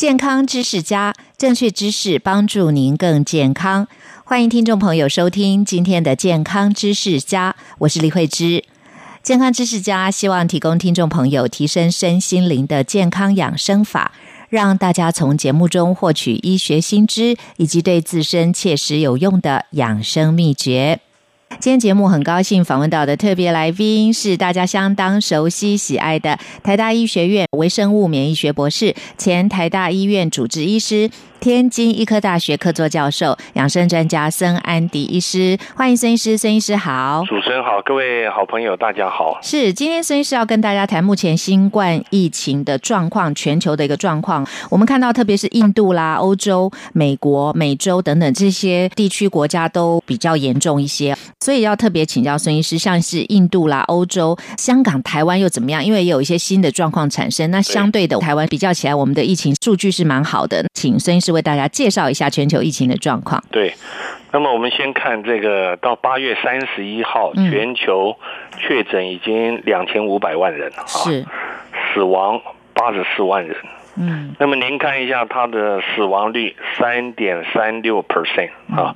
健康知识家，正确知识帮助您更健康。欢迎听众朋友收听今天的健康知识家，我是李慧芝。健康知识家希望提供听众朋友提升身心灵的健康养生法，让大家从节目中获取医学新知，以及对自身切实有用的养生秘诀。今天节目很高兴访问到的特别来宾是大家相当熟悉喜爱的台大医学院微生物免疫学博士、前台大医院主治医师。天津医科大学客座教授、养生专家孙安迪医师，欢迎孙医师。孙医师好，主持人好，各位好朋友大家好。是今天孙医师要跟大家谈目前新冠疫情的状况，全球的一个状况。我们看到，特别是印度啦、欧洲、美国、美洲等等这些地区国家都比较严重一些，所以要特别请教孙医师，像是印度啦、欧洲、香港、台湾又怎么样？因为也有一些新的状况产生。那相对的，台湾比较起来，我们的疫情数据是蛮好的。请孙医师。为大家介绍一下全球疫情的状况。对，那么我们先看这个，到八月三十一号，全球确诊已经两千五百万人，是死亡八十四万人。嗯，那么您看一下它的死亡率三点三六 percent 啊，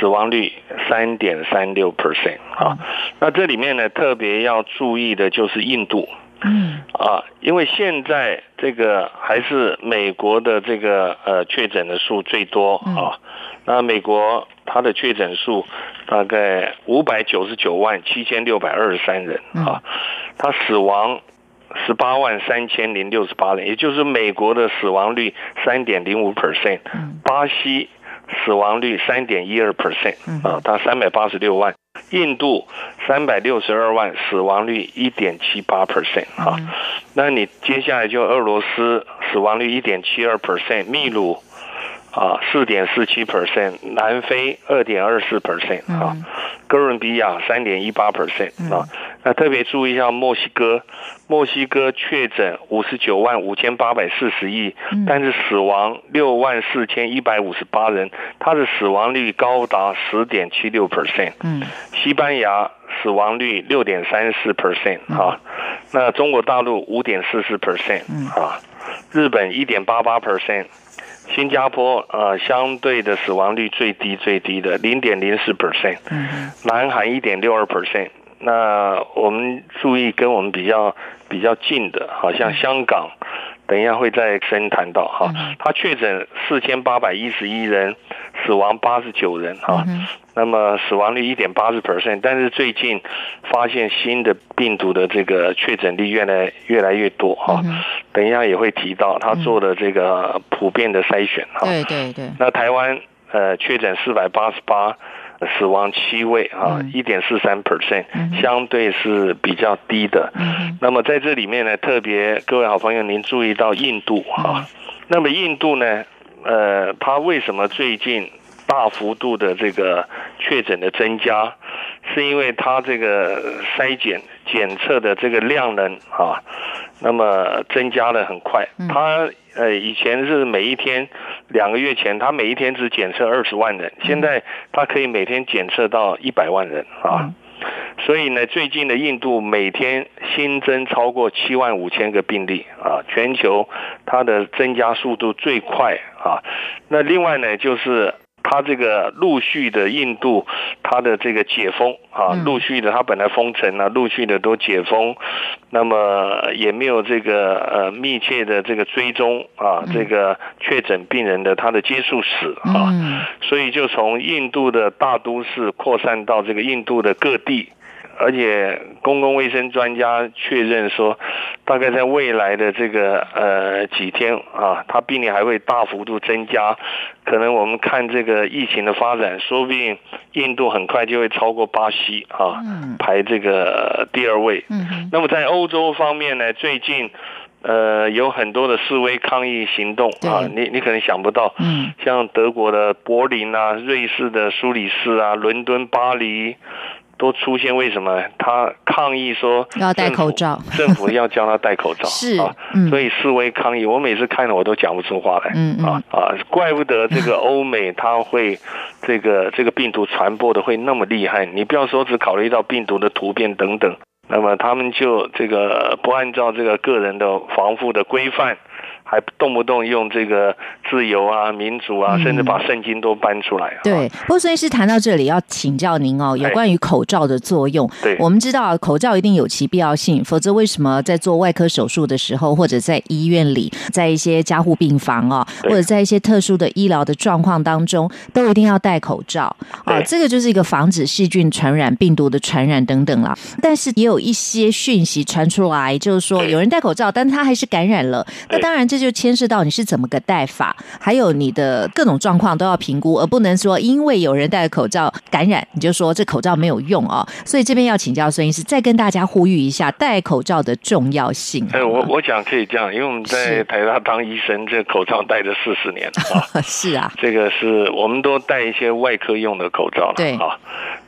死亡率三点三六 percent 啊。那这里面呢，特别要注意的就是印度。嗯。啊，因为现在这个还是美国的这个呃确诊的数最多啊，那美国它的确诊数大概五百九十九万七千六百二十三人啊，它死亡十八万三千零六十八人，也就是美国的死亡率三点零五 percent，巴西死亡率三点一二 percent 啊，它三百八十六万。印度三百六十二万，死亡率一点七八 percent 啊，那你接下来就俄罗斯死亡率一点七二 percent，秘鲁啊四点四七 percent，南非二点二四 percent 啊，哥伦比亚三点一八 percent 啊。那特别注意一下墨西哥，墨西哥确诊五十九万五千八百四十亿，但是死亡六万四千一百五十八人，它的死亡率高达十点七六 percent。嗯，西班牙死亡率六点三四 percent 啊，那中国大陆五点四四 percent 啊，日本一点八八 percent，新加坡呃相对的死亡率最低最低的零点零四 percent，嗯，南韩一点六二 percent。那我们注意跟我们比较比较近的，好像香港，等一下会再深谈到哈。他确诊四千八百一十一人，死亡八十九人哈。那么死亡率一点八十 percent，但是最近发现新的病毒的这个确诊率越来越来越多哈。等一下也会提到他做的这个普遍的筛选哈。对对对。那台湾呃确诊四百八十八。死亡七位啊，一点四三 percent，相对是比较低的。嗯那么在这里面呢，特别各位好朋友，您注意到印度哈。那么印度呢，呃，它为什么最近大幅度的这个确诊的增加？是因为它这个筛检检测的这个量能啊，那么增加的很快。它呃以前是每一天。两个月前，它每一天只检测二十万人，现在它可以每天检测到一百万人啊！所以呢，最近的印度每天新增超过七万五千个病例啊，全球它的增加速度最快啊。那另外呢，就是。它这个陆续的印度，它的这个解封啊，陆续的它本来封城啊，陆续的都解封，那么也没有这个呃密切的这个追踪啊，这个确诊病人的他的接触史啊，所以就从印度的大都市扩散到这个印度的各地。而且公共卫生专家确认说，大概在未来的这个呃几天啊，它病例还会大幅度增加。可能我们看这个疫情的发展，说不定印度很快就会超过巴西啊，排这个第二位。那么在欧洲方面呢，最近。呃，有很多的示威抗议行动啊，你你可能想不到，嗯，像德国的柏林啊，瑞士的苏黎世啊，伦敦、巴黎都出现。为什么？他抗议说要戴口罩，政府要叫他戴口罩，是啊，所以示威抗议。我每次看了我都讲不出话来，嗯啊啊，怪不得这个欧美他会这个这个病毒传播的会那么厉害。你不要说只考虑到病毒的突变等等。那么他们就这个不按照这个个人的防护的规范。还动不动用这个自由啊、民主啊，甚至把圣经都搬出来。对，不过孙医师谈到这里，要请教您哦，有关于口罩的作用。对，我们知道口罩一定有其必要性，否则为什么在做外科手术的时候，或者在医院里，在一些加护病房啊，或者在一些特殊的医疗的状况当中，都一定要戴口罩啊？这个就是一个防止细菌传染、病毒的传染等等啦。但是也有一些讯息传出来，就是说有人戴口罩，但他还是感染了。那当然这。就牵涉到你是怎么个戴法，还有你的各种状况都要评估，而不能说因为有人戴口罩感染，你就说这口罩没有用哦。所以这边要请教孙医师，再跟大家呼吁一下戴口罩的重要性。哎，我我想可以这样，因为我们在台大当医生，这口罩戴了四十年啊。是啊，这个是我们都戴一些外科用的口罩对啊。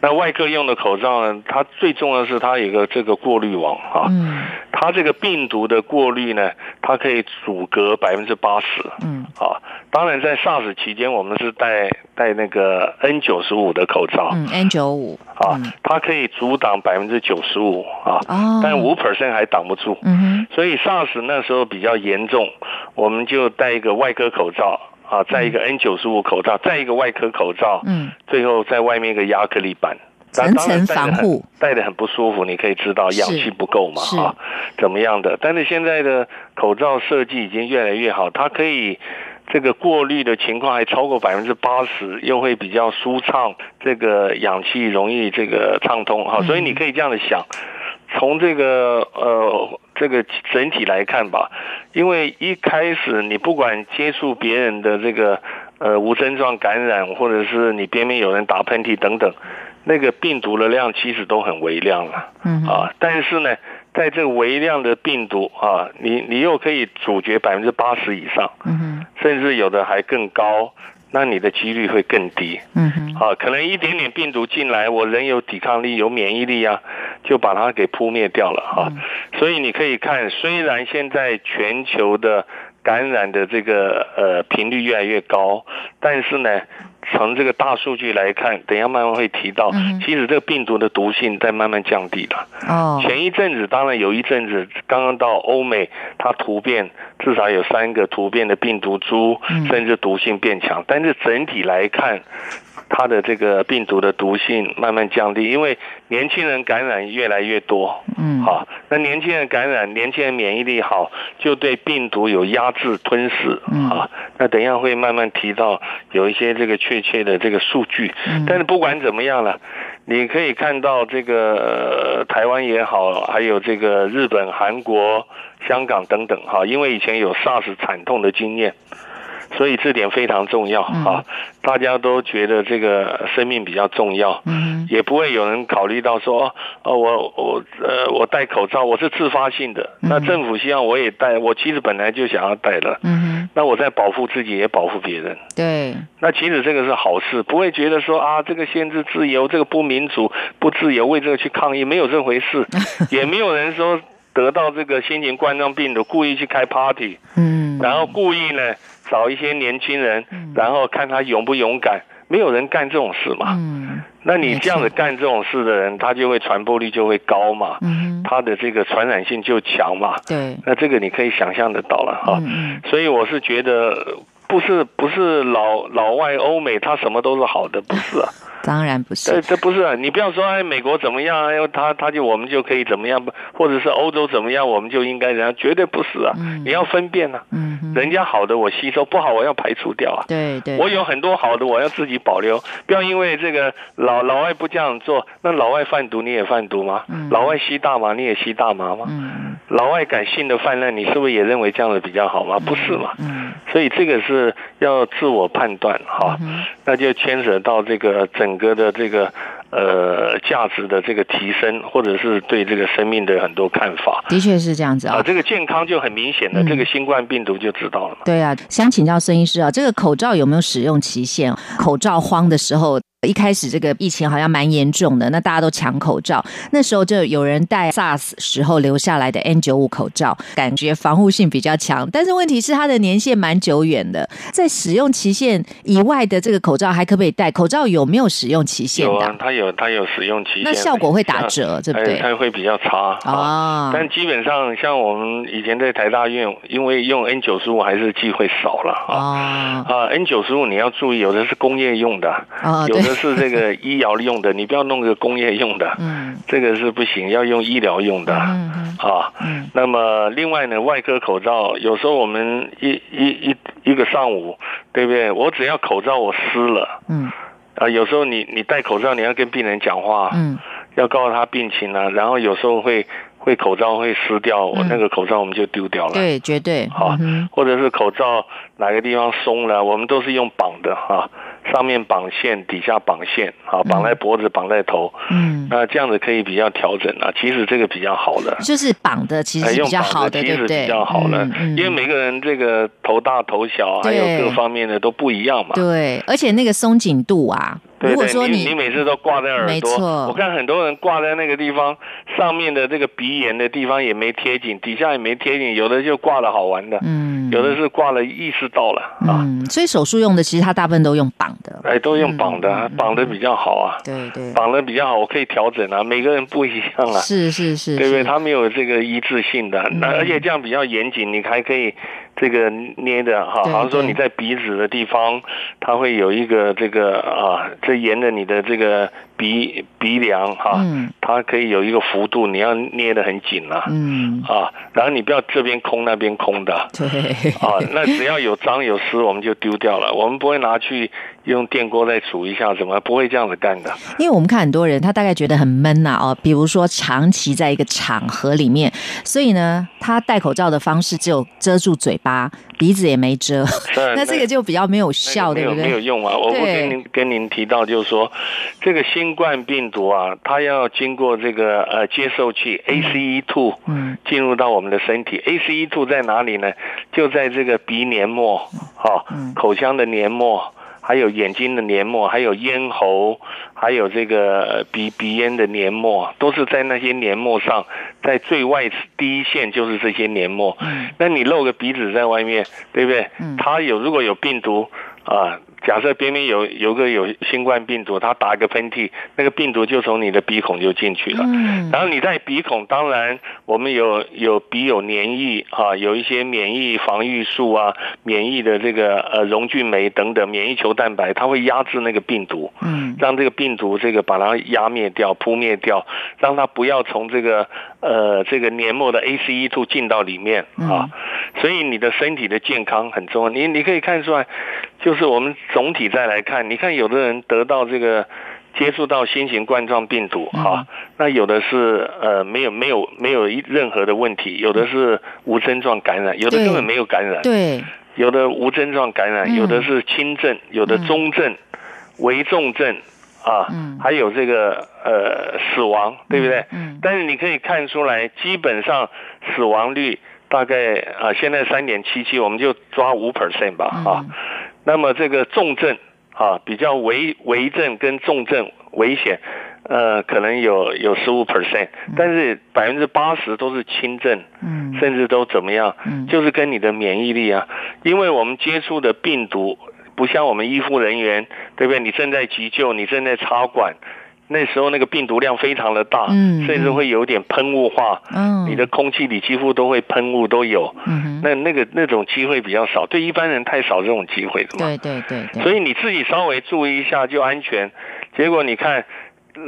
那外科用的口罩呢，它最重要的是它有个这个过滤网啊。嗯。它这个病毒的过滤呢，它可以阻隔。得百分之八十，嗯，啊，当然在 SARS 期间，我们是戴戴那个 N 九十五的口罩，嗯，N 九五，啊，它可以阻挡百分之九十五，啊，但五 percent 还挡不住，嗯哼，所以 SARS 那时候比较严重，我们就戴一个外科口罩，啊，再一个 N 九十五口罩，再一个外科口罩，嗯，最后在外面一个亚克力板。层层防护，戴的很不舒服，你可以知道氧气不够嘛啊，怎么样的？但是现在的口罩设计已经越来越好，它可以这个过滤的情况还超过百分之八十，又会比较舒畅，这个氧气容易这个畅通哈，所以你可以这样的想，从这个呃这个整体来看吧，因为一开始你不管接触别人的这个呃无症状感染，或者是你边边有人打喷嚏等等。那个病毒的量其实都很微量了，嗯啊，但是呢，在这个微量的病毒啊，你你又可以阻绝百分之八十以上，嗯哼，甚至有的还更高，那你的几率会更低，嗯哼，啊，可能一点点病毒进来，我人有抵抗力、有免疫力啊，就把它给扑灭掉了哈。所以你可以看，虽然现在全球的感染的这个呃频率越来越高，但是呢。从这个大数据来看，等下慢慢会提到，其实这个病毒的毒性在慢慢降低了。哦，前一阵子当然有一阵子，刚刚到欧美，它突变至少有三个突变的病毒株，甚至毒性变强。但是整体来看。它的这个病毒的毒性慢慢降低，因为年轻人感染越来越多，嗯，好，那年轻人感染，年轻人免疫力好，就对病毒有压制吞噬，嗯。啊，那等一下会慢慢提到有一些这个确切的这个数据，但是不管怎么样了，你可以看到这个台湾也好，还有这个日本、韩国、香港等等，哈，因为以前有 SARS 惨痛的经验。所以这点非常重要啊！大家都觉得这个生命比较重要，嗯，也不会有人考虑到说，哦，我我呃，我戴口罩我是自发性的，那政府希望我也戴，我其实本来就想要戴的，嗯，那我在保护自己也保护别人，对，那其实这个是好事，不会觉得说啊，这个限制自由，这个不民主、不自由，为这个去抗议，没有这回事，也没有人说得到这个新型冠状病毒故意去开 party，嗯，然后故意呢。找一些年轻人，然后看他勇不勇敢。没有人干这种事嘛？嗯，那你这样子干这种事的人，他就会传播率就会高嘛？嗯，他的这个传染性就强嘛？对，那这个你可以想象得到了哈。嗯所以我是觉得。不是不是老老外欧美，他什么都是好的，不是啊。当然不是，这这不是啊！你不要说哎，美国怎么样，哎，他他就我们就可以怎么样，或者是欧洲怎么样，我们就应该怎样，绝对不是啊！你要分辨啊，人家好的我吸收，不好我要排除掉啊。对对，我有很多好的，我要自己保留，不要因为这个老老外不这样做，那老外贩毒你也贩毒吗？老外吸大麻你也吸大麻吗？老外感性的泛滥，你是不是也认为这样的比较好吗？不是嘛？所以这个是要自我判断哈，那就牵扯到这个整个的这个呃价值的这个提升，或者是对这个生命的很多看法。的确是这样子啊，这个健康就很明显的，这个新冠病毒就知道了嘛。对啊，想请教孙医师啊，这个口罩有没有使用期限？口罩慌的时候。一开始这个疫情好像蛮严重的，那大家都抢口罩。那时候就有人戴 SARS 时候留下来的 N 九五口罩，感觉防护性比较强。但是问题是它的年限蛮久远的，在使用期限以外的这个口罩还可不可以戴？口罩有没有使用期限的？它有，它有使用期限。那效果会打折，对不对？它会比较差啊。但基本上像我们以前在台大院，因为用 N 九十五还是机会少了啊。啊，N 九十五你要注意，有的是工业用的，有的。是这个医疗用的，你不要弄个工业用的，嗯，这个是不行，要用医疗用的，嗯嗯，啊，嗯，那么另外呢，外科口罩，有时候我们一一一一个上午，对不对？我只要口罩我湿了，嗯，啊，有时候你你戴口罩，你要跟病人讲话，嗯，要告诉他病情啊，然后有时候会。会口罩会撕掉，我那个口罩我们就丢掉了。对，绝对。好，或者是口罩哪个地方松了，我们都是用绑的哈，上面绑线，底下绑线，好，绑在脖子，绑在头。嗯，那这样子可以比较调整啊。其实这个比较好的，就是绑的其实比较好的，其实比较好了，因为每个人这个头大头小，还有各方面的都不一样嘛。对，而且那个松紧度啊。如果说你你每次都挂在耳朵，我看很多人挂在那个地方上面的这个鼻炎的地方也没贴紧，底下也没贴紧，有的就挂了好玩的，嗯，有的是挂了意识到了啊。所以手术用的其实它大部分都用绑的，哎，都用绑的，绑的比较好啊。对对，绑的比较好，我可以调整啊。每个人不一样啊，是是是，对不对？他没有这个一致性的，那而且这样比较严谨，你还可以。这个捏的哈，好像说你在鼻子的地方，它会有一个这个啊，这沿着你的这个鼻鼻梁哈，它可以有一个幅度，你要捏得很紧啊，嗯啊，然后你不要这边空那边空的，对啊，那只要有脏有湿，我们就丢掉了，我们不会拿去。用电锅再煮一下，什么不会这样子干的？因为我们看很多人，他大概觉得很闷呐哦，比如说长期在一个场合里面，所以呢，他戴口罩的方式只有遮住嘴巴，鼻子也没遮，那这个就比较没有效，对不对？没有用啊！我不跟您跟您提到，就是说这个新冠病毒啊，它要经过这个呃接受器 ACE2，嗯，进入到我们的身体。ACE2 在哪里呢？就在这个鼻黏膜，哈，口腔的黏膜。还有眼睛的黏膜，还有咽喉，还有这个鼻鼻咽的黏膜，都是在那些黏膜上，在最外第一线就是这些黏膜。嗯，那你露个鼻子在外面，对不对？嗯，它有如果有病毒啊。假设边边有有个有新冠病毒，他打一个喷嚏，那个病毒就从你的鼻孔就进去了。嗯，然后你在鼻孔，当然我们有有鼻有黏液啊，有一些免疫防御素啊，免疫的这个呃溶菌酶等等，免疫球蛋白，它会压制那个病毒，嗯，让这个病毒这个把它压灭掉、扑灭掉，让它不要从这个呃这个黏膜的 ACE2 进到里面啊。所以你的身体的健康很重要，你你可以看出来，就是我们总体再来看，你看有的人得到这个接触到新型冠状病毒哈，那有的是呃没有没有没有任何的问题，有的是无症状感染，有的根本没有感染，对，有的无症状感染，有的是轻症，有的中症、危重症啊，还有这个呃死亡，对不对？嗯，但是你可以看出来，基本上死亡率。大概啊，现在三点七七，我们就抓五 percent 吧啊。那么这个重症啊，比较危危症跟重症危险，呃，可能有有十五 percent，但是百分之八十都是轻症，嗯，甚至都怎么样，嗯，就是跟你的免疫力啊，因为我们接触的病毒不像我们医护人员，对不对？你正在急救，你正在插管。那时候那个病毒量非常的大，嗯，甚至会有点喷雾化，嗯，你的空气里几乎都会喷雾都有，嗯，那那个那种机会比较少，对一般人太少这种机会的嘛，对对对，所以你自己稍微注意一下就安全。结果你看，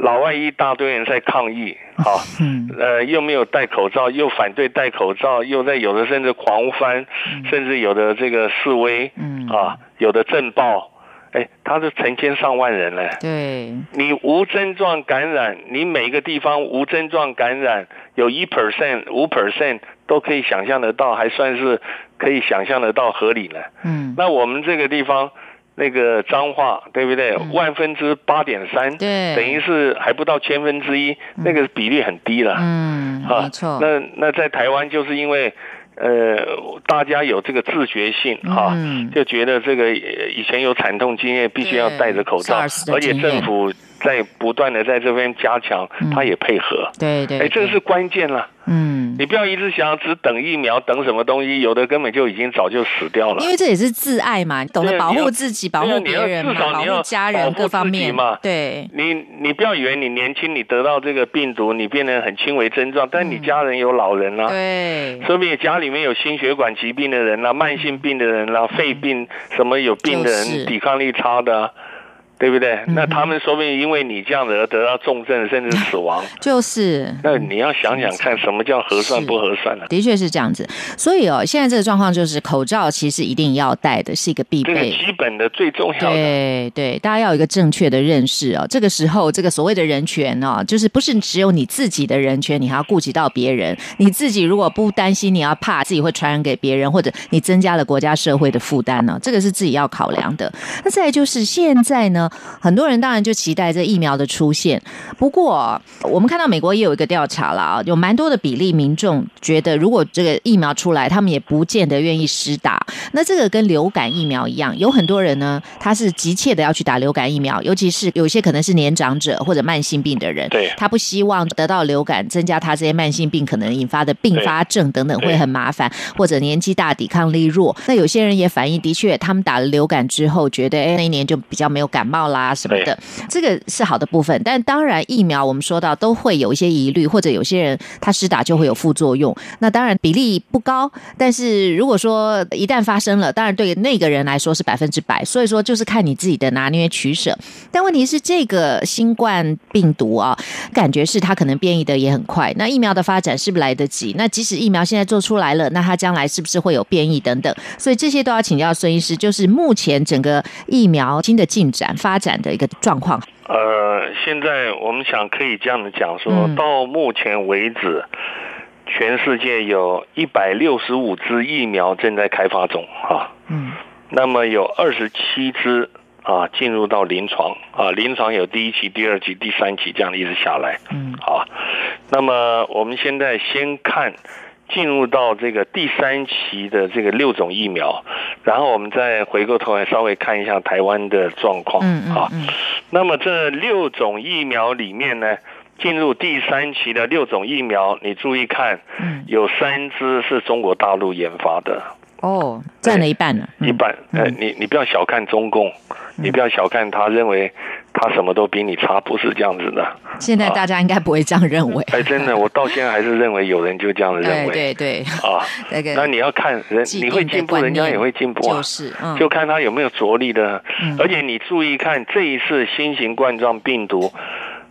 老外一大堆人在抗议，好，呃，又没有戴口罩，又反对戴口罩，又在有的甚至狂翻，甚至有的这个示威，嗯，啊，有的震爆。哎，他是成千上万人嘞。对，你无症状感染，你每个地方无症状感染有一 percent、五 percent 都可以想象得到，还算是可以想象得到合理呢。嗯，那我们这个地方那个脏话，对不对？万分之八点三，对，等于是还不到千分之一，那个比例很低了。嗯，没错。那那在台湾就是因为。呃，大家有这个自觉性哈，就觉得这个以前有惨痛经验，必须要戴着口罩，而且政府。在不断的在这边加强，他也配合。对对，哎，这个是关键了。嗯，你不要一直想只等疫苗，等什么东西？有的根本就已经早就死掉了。因为这也是自爱嘛，懂得保护自己、保护别人嘛，保护家人各方面嘛。对，你你不要以为你年轻，你得到这个病毒，你变得很轻微症状，但你家人有老人啦，对，说明家里面有心血管疾病的人啦、慢性病的人啦、肺病什么有病的人，抵抗力差的。对不对？那他们说不定因为你这样子而得到重症，甚至死亡。就是。那你要想想看，什么叫合算不合算呢？的确是这样子。所以哦，现在这个状况就是口罩其实一定要戴的，是一个必备、基本的、最重要的。对对，大家要有一个正确的认识哦。这个时候，这个所谓的人权哦，就是不是只有你自己的人权，你还要顾及到别人。你自己如果不担心，你要怕自己会传染给别人，或者你增加了国家社会的负担呢？这个是自己要考量的。那再就是现在呢？很多人当然就期待这疫苗的出现，不过我们看到美国也有一个调查了啊，有蛮多的比例民众觉得，如果这个疫苗出来，他们也不见得愿意施打。那这个跟流感疫苗一样，有很多人呢，他是急切的要去打流感疫苗，尤其是有些可能是年长者或者慢性病的人，对，他不希望得到流感，增加他这些慢性病可能引发的并发症等等会很麻烦，或者年纪大抵抗力弱。那有些人也反映，的确他们打了流感之后，觉得哎那一年就比较没有感冒啦。什么的，这个是好的部分，但当然疫苗我们说到都会有一些疑虑，或者有些人他施打就会有副作用。那当然比例不高，但是如果说一旦发生了，当然对那个人来说是百分之百。所以说就是看你自己的拿捏取舍。但问题是这个新冠病毒啊，感觉是它可能变异的也很快。那疫苗的发展是不是来得及？那即使疫苗现在做出来了，那它将来是不是会有变异等等？所以这些都要请教孙医师。就是目前整个疫苗新的进展发展。的一个状况。呃，现在我们想可以这样子讲，说到目前为止，全世界有一百六十五支疫苗正在开发中啊。嗯。那么有二十七支啊进入到临床啊，临床有第一期、第二期、第三期这样一直下来。嗯。好，那么我们现在先看。进入到这个第三期的这个六种疫苗，然后我们再回过头来稍微看一下台湾的状况啊。那么这六种疫苗里面呢，进入第三期的六种疫苗，你注意看，有三支是中国大陆研发的。哦，占了一半了，一半。呃，你你不要小看中共，你不要小看他，认为他什么都比你差，不是这样子的。现在大家应该不会这样认为。哎，真的，我到现在还是认为有人就这样认为。对对啊，那个，那你要看人，你会进步，人家也会进步啊。就是，就看他有没有着力的。而且你注意看这一次新型冠状病毒，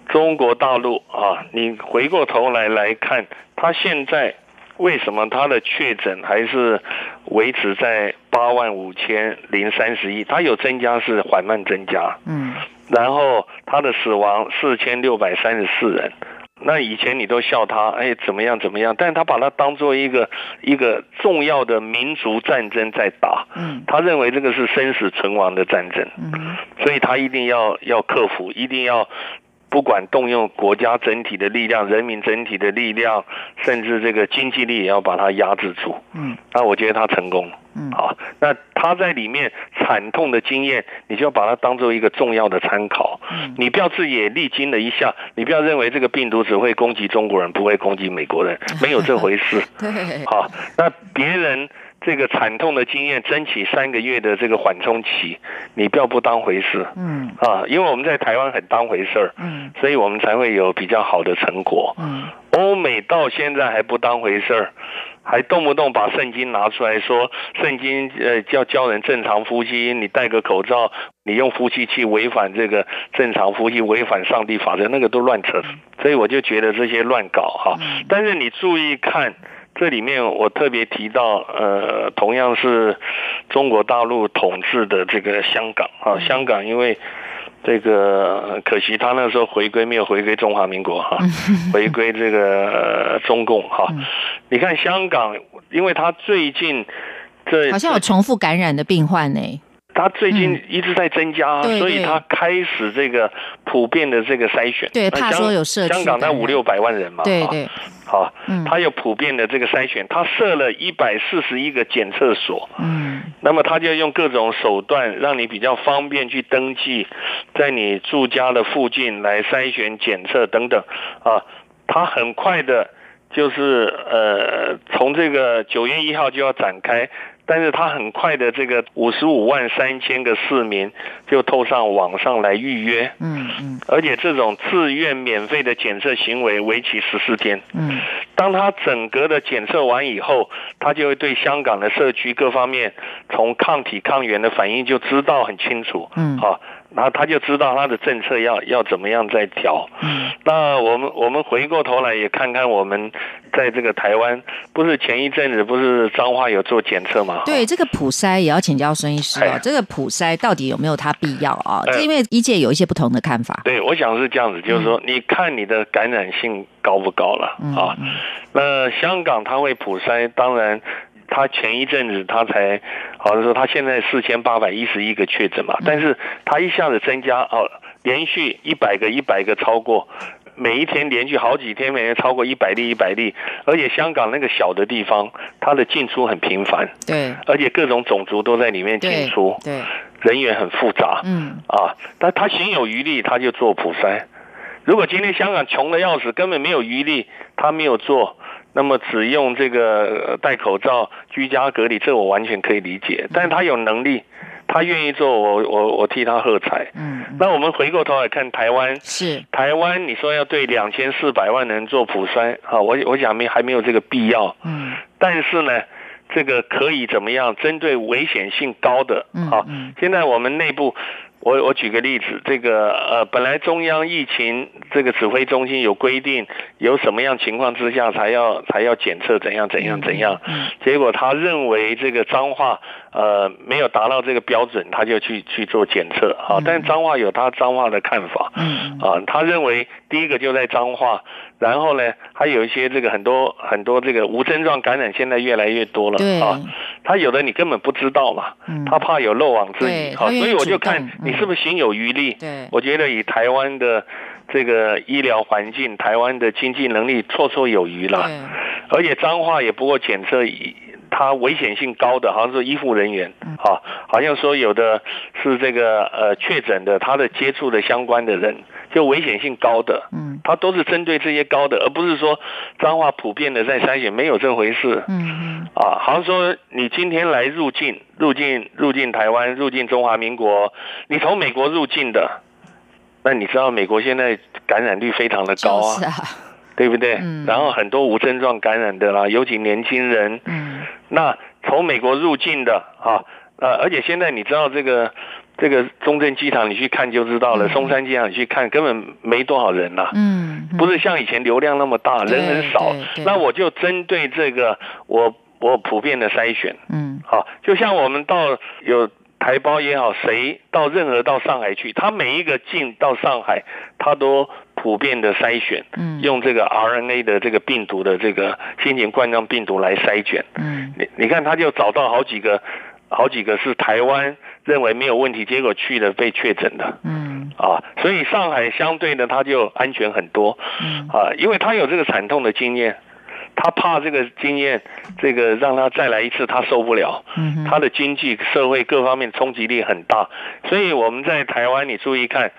中国大陆啊，你回过头来来看，他现在。为什么他的确诊还是维持在八万五千零三十一？它有增加是缓慢增加，嗯，然后他的死亡四千六百三十四人。那以前你都笑他，哎，怎么样怎么样？但是他把它当做一个一个重要的民族战争在打，嗯，他认为这个是生死存亡的战争，嗯，所以他一定要要克服，一定要。不管动用国家整体的力量、人民整体的力量，甚至这个经济力，也要把它压制住。嗯，那我觉得他成功。嗯，好，那他在里面惨痛的经验，你就要把它当做一个重要的参考。嗯，你不要自己也历经了一下，你不要认为这个病毒只会攻击中国人，不会攻击美国人，没有这回事。对，好，那别人。这个惨痛的经验，争取三个月的这个缓冲期，你不要不当回事。嗯啊，因为我们在台湾很当回事儿，嗯，所以我们才会有比较好的成果。嗯，欧美到现在还不当回事儿。还动不动把圣经拿出来说，圣经呃叫教人正常呼吸，你戴个口罩，你用呼吸器违反这个正常呼吸，违反上帝法则，那个都乱扯。所以我就觉得这些乱搞哈。但是你注意看这里面，我特别提到呃，同样是中国大陆统治的这个香港啊，香港因为。这个可惜，他那时候回归没有回归中华民国哈，回归这个中共哈。你看香港，因为他最近这好像有重复感染的病患呢。他最近一直在增加，所以他开始这个普遍的这个筛选。对，怕说有社区。香港那五六百万人嘛，对对。好，他有普遍的这个筛选，他设了一百四十一个检测所。嗯。那么他就用各种手段，让你比较方便去登记，在你住家的附近来筛选检测等等。啊，他很快的，就是呃，从这个九月一号就要展开。但是他很快的这个五十五万三千个市民就透上网上来预约，嗯嗯，而且这种自愿免费的检测行为为期十四天，嗯，当他整个的检测完以后，他就会对香港的社区各方面从抗体抗原的反应就知道很清楚，嗯，好。然后他就知道他的政策要要怎么样再调。嗯，那我们我们回过头来也看看我们在这个台湾，不是前一阵子不是彰化有做检测吗？对，这个普筛也要请教孙医师哦。这个普筛到底有没有它必要啊？这因为医界有一些不同的看法。对，我想是这样子，就是说你看你的感染性高不高了啊？那香港它会普筛，当然。他前一阵子他才好像说他现在四千八百一十一个确诊嘛，但是他一下子增加哦，连续一百个一百个超过，每一天连续好几天每天超过一百例一百例，而且香港那个小的地方，它的进出很频繁，对，而且各种种族都在里面进出，对，人员很复杂，嗯，啊，但他心有余力他就做普筛，如果今天香港穷的要死，根本没有余力，他没有做。那么只用这个戴口罩、居家隔离，这我完全可以理解。但是他有能力，他愿意做，我我我替他喝彩。嗯。那我们回过头来看台湾，是台湾，你说要对两千四百万人做普筛，好，我我想没还没有这个必要。嗯。但是呢，这个可以怎么样？针对危险性高的，好，现在我们内部。我我举个例子，这个呃，本来中央疫情这个指挥中心有规定，有什么样情况之下才要才要检测怎样怎样怎样，结果他认为这个脏话呃没有达到这个标准，他就去去做检测啊。但脏话有他脏话的看法，嗯啊，他认为第一个就在脏话。然后呢，还有一些这个很多很多这个无症状感染，现在越来越多了啊。他有的你根本不知道嘛，他怕有漏网之鱼，好，所以我就看你是不是心有余力。对，我觉得以台湾的这个医疗环境，台湾的经济能力绰绰有余了。而且脏话也不过检测以。他危险性高的，好像是医护人员，哈，好像说有的是这个呃确诊的，他的接触的相关的人，就危险性高的，嗯，他都是针对这些高的，而不是说脏话普遍的在筛选，没有这回事，嗯嗯，啊，好像说你今天来入境，入境入境台湾，入境中华民国，你从美国入境的，那你知道美国现在感染率非常的高啊。对不对？然后很多无症状感染的啦，尤其年轻人。嗯。那从美国入境的啊，呃，而且现在你知道这个这个中正机场，你去看就知道了。松山机场你去看，根本没多少人呐。嗯。不是像以前流量那么大，人很少。那我就针对这个，我我普遍的筛选。嗯。好，就像我们到有。台胞也好，谁到任何到上海去，他每一个进到上海，他都普遍的筛选，嗯，用这个 RNA 的这个病毒的这个新型冠状病毒来筛选，嗯，你你看他就找到好几个，好几个是台湾认为没有问题，结果去了被确诊的，嗯，啊，所以上海相对的他就安全很多，嗯，啊，因为他有这个惨痛的经验。他怕这个经验，这个让他再来一次，他受不了。嗯，他的经济社会各方面冲击力很大，所以我们在台湾，你注意看，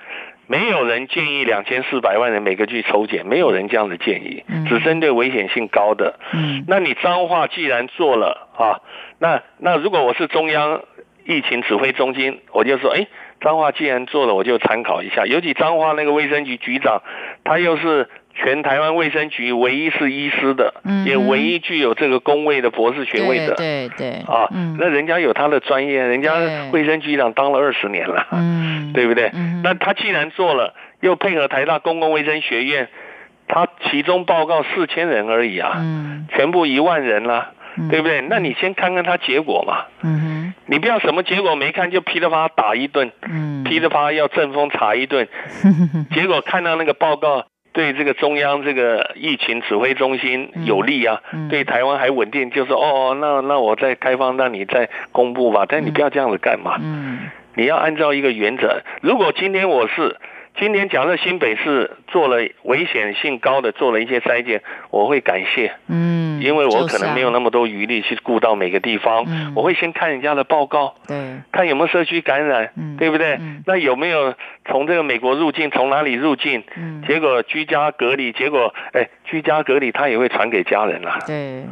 没有人建议两千四百万人每个去抽检，没有人这样的建议，只针对危险性高的。嗯，那你彰化既然做了啊，那那如果我是中央疫情指挥中心，我就说，哎，彰化既然做了，我就参考一下。尤其彰化那个卫生局局长，他又是。全台湾卫生局唯一是医师的，也唯一具有这个工位的博士学位的，对对啊，那人家有他的专业，人家卫生局长当了二十年了，嗯，对不对？那他既然做了，又配合台大公共卫生学院，他其中报告四千人而已啊，嗯，全部一万人了，对不对？那你先看看他结果嘛，你不要什么结果没看就噼里啪啦打一顿，嗯，噼里啪啦要正风查一顿，结果看到那个报告。对这个中央这个疫情指挥中心有利啊，对台湾还稳定，就是哦，那那我再开放，那你再公布吧，但你不要这样子干嘛？嗯，你要按照一个原则，如果今天我是。今天假设新北市做了危险性高的做了一些筛检，我会感谢，嗯，因为我可能没有那么多余力去顾到每个地方，嗯，我会先看人家的报告，对，看有没有社区感染，嗯，对不对？那有没有从这个美国入境，从哪里入境？嗯，结果居家隔离，结果哎，居家隔离他也会传给家人了，对，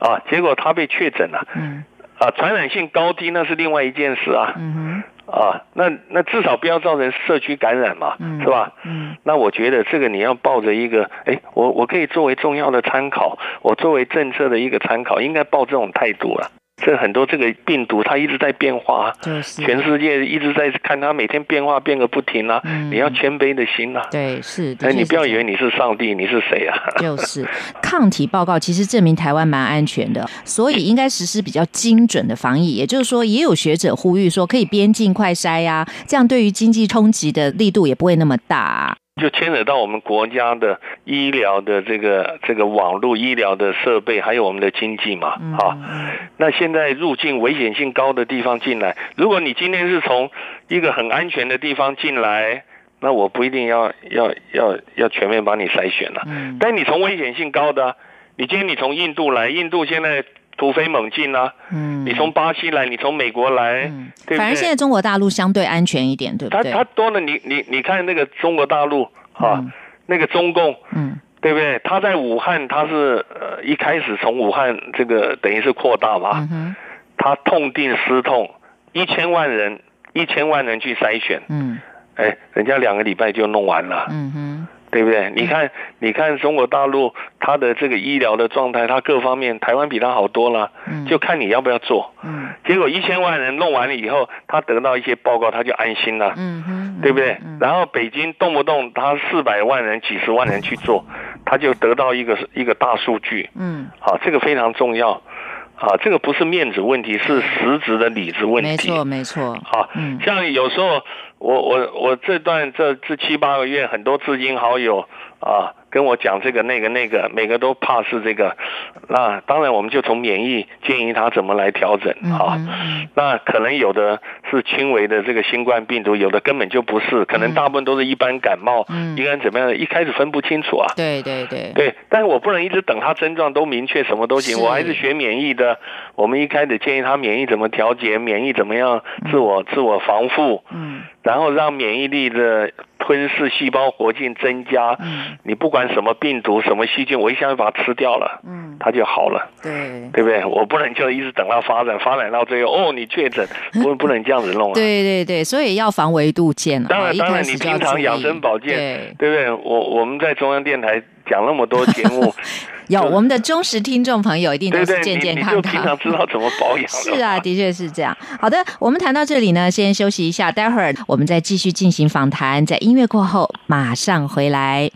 啊，结果他被确诊了，嗯，啊，传染性高低那是另外一件事啊，嗯哼。啊，那那至少不要造成社区感染嘛，是吧？嗯，那我觉得这个你要抱着一个，哎，我我可以作为重要的参考，我作为政策的一个参考，应该抱这种态度了。这很多这个病毒它一直在变化，全世界一直在看它每天变化变个不停啊！你要谦卑的心啊！对，是。哎，你不要以为你是上帝，你是谁啊？就是抗体报告其实证明台湾蛮安全的，所以应该实施比较精准的防疫。也就是说，也有学者呼吁说，可以边境快筛呀，这样对于经济冲击的力度也不会那么大。就牵扯到我们国家的医疗的这个这个网络医疗的设备，还有我们的经济嘛，啊，那现在入境危险性高的地方进来，如果你今天是从一个很安全的地方进来，那我不一定要要要要全面帮你筛选了。但你从危险性高的，你今天你从印度来，印度现在。突飞猛进啊！嗯，你从巴西来，你从美国来，对反正现在中国大陆相对安全一点，对不对？它它多了，你你你看那个中国大陆啊，那个中共，嗯，对不对？他在武汉，他是呃一开始从武汉这个等于是扩大嘛，他痛定思痛，一千万人一千万人去筛选，嗯，哎，人家两个礼拜就弄完了，嗯哼。对不对？你看，你看中国大陆它的这个医疗的状态，它各方面台湾比它好多了。嗯，就看你要不要做。嗯，结果一千万人弄完了以后，他得到一些报告，他就安心了。嗯哼，对不对？然后北京动不动他四百万人、几十万人去做，他就得到一个一个大数据。嗯，好，这个非常重要。啊，这个不是面子问题，是实质的理智问题。没错，没错。好，像有时候我我我这段这这七八个月，很多至今好友啊。跟我讲这个那个那个，每个都怕是这个，那当然我们就从免疫建议他怎么来调整啊。那可能有的是轻微的这个新冠病毒，有的根本就不是，可能大部分都是一般感冒，应该怎么样？一开始分不清楚啊。对对对。对，但是我不能一直等他症状都明确，什么都行，我还是学免疫的。我们一开始建议他免疫怎么调节，免疫怎么样自我自我防护，嗯，然后让免疫力的。吞噬细胞活性增加，嗯，你不管什么病毒、什么细菌，我一下就把它吃掉了，嗯，它就好了，对，对不对？我不能就一直等到发展，发展到最后，哦，你确诊，不不能这样子弄啊。对对对，所以要防微杜渐啊。当然当然，你平常养生保健，对不对？我我们在中央电台讲那么多节目。有我们的忠实听众朋友，一定都是健健康康。平常知道怎么保养。是啊，的确是这样。好的，我们谈到这里呢，先休息一下，待会儿我们再继续进行访谈。在音乐过后，马上回来。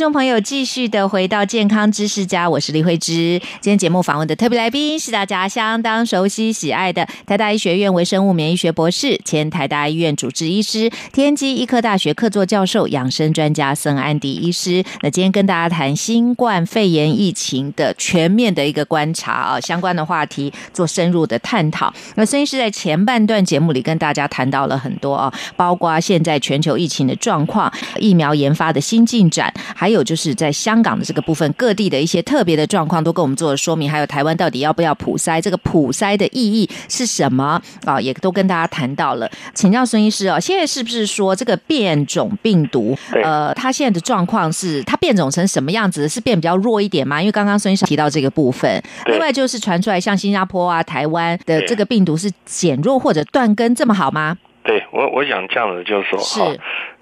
众朋友继续的回到健康知识家，我是李慧芝。今天节目访问的特别来宾是大家相当熟悉喜爱的台大医学院微生物免疫学博士、前台大医院主治医师、天基医科大学客座教授、养生专家孙安迪医师。那今天跟大家谈新冠肺炎疫情的全面的一个观察啊，相关的话题做深入的探讨。那孙医师在前半段节目里跟大家谈到了很多啊，包括现在全球疫情的状况、疫苗研发的新进展。还有就是在香港的这个部分，各地的一些特别的状况都跟我们做了说明。还有台湾到底要不要普筛？这个普筛的意义是什么啊？也都跟大家谈到了。请教孙医师哦，现在是不是说这个变种病毒，呃，它现在的状况是它变种成什么样子？是变比较弱一点吗？因为刚刚孙医师提到这个部分。另外就是传出来，像新加坡啊、台湾的这个病毒是减弱或者断根这么好吗？对我，我想这样子就是说，哈，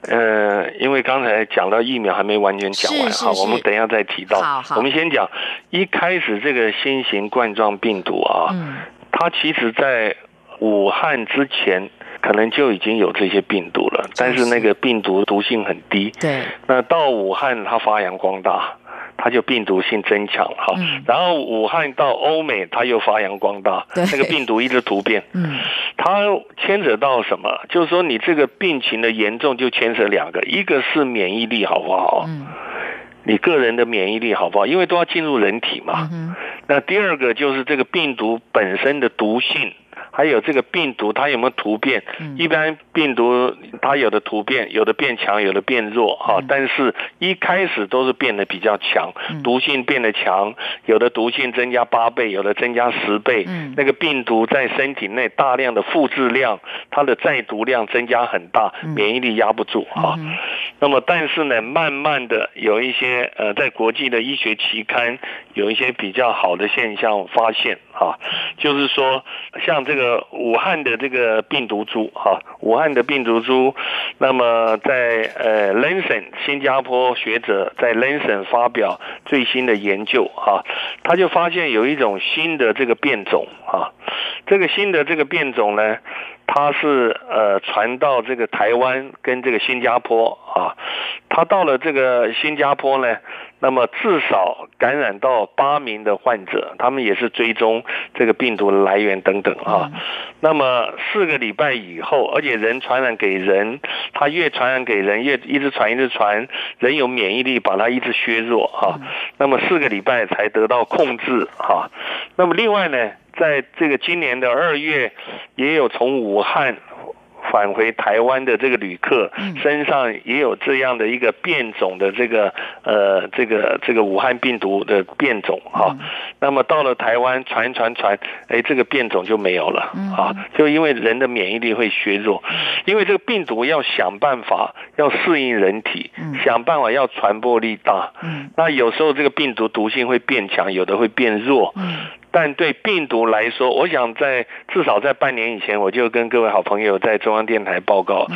呃，因为刚才讲到疫苗还没完全讲完，哈，我们等一下再提到。好，好，我们先讲一开始这个新型冠状病毒啊，它其实在武汉之前可能就已经有这些病毒了，但是那个病毒毒性很低。对，那到武汉它发扬光大。它就病毒性增强哈，然后武汉到欧美，它又发扬光大，那个病毒一直突变。嗯，它牵扯到什么？就是说，你这个病情的严重就牵扯两个，一个是免疫力好不好？嗯，你个人的免疫力好不好？因为都要进入人体嘛。嗯，那第二个就是这个病毒本身的毒性。还有这个病毒，它有没有突变？一般病毒它有的突变，有的变强，有的变弱，哈。但是一开始都是变得比较强，毒性变得强，有的毒性增加八倍，有的增加十倍。那个病毒在身体内大量的复制量，它的载毒量增加很大，免疫力压不住，哈。那么，但是呢，慢慢的有一些呃，在国际的医学期刊有一些比较好的现象发现，哈，就是说像这个。武汉的这个病毒株，哈，武汉的病毒株，那么在呃 l a n c e 新加坡学者在 l a n c e 发表最新的研究，哈，他就发现有一种新的这个变种，哈，这个新的这个变种呢，它是呃传到这个台湾跟这个新加坡，啊，他到了这个新加坡呢。那么至少感染到八名的患者，他们也是追踪这个病毒的来源等等啊。那么四个礼拜以后，而且人传染给人，他越传染给人，越一直传一直传，人有免疫力把它一直削弱哈。那么四个礼拜才得到控制哈。那么另外呢，在这个今年的二月，也有从武汉。返回台湾的这个旅客身上也有这样的一个变种的这个呃这个这个武汉病毒的变种哈，那么到了台湾传传传，哎这个变种就没有了啊，就因为人的免疫力会削弱，因为这个病毒要想办法要适应人体，想办法要传播力大，那有时候这个病毒毒性会变强，有的会变弱。但对病毒来说，我想在至少在半年以前，我就跟各位好朋友在中央电台报告，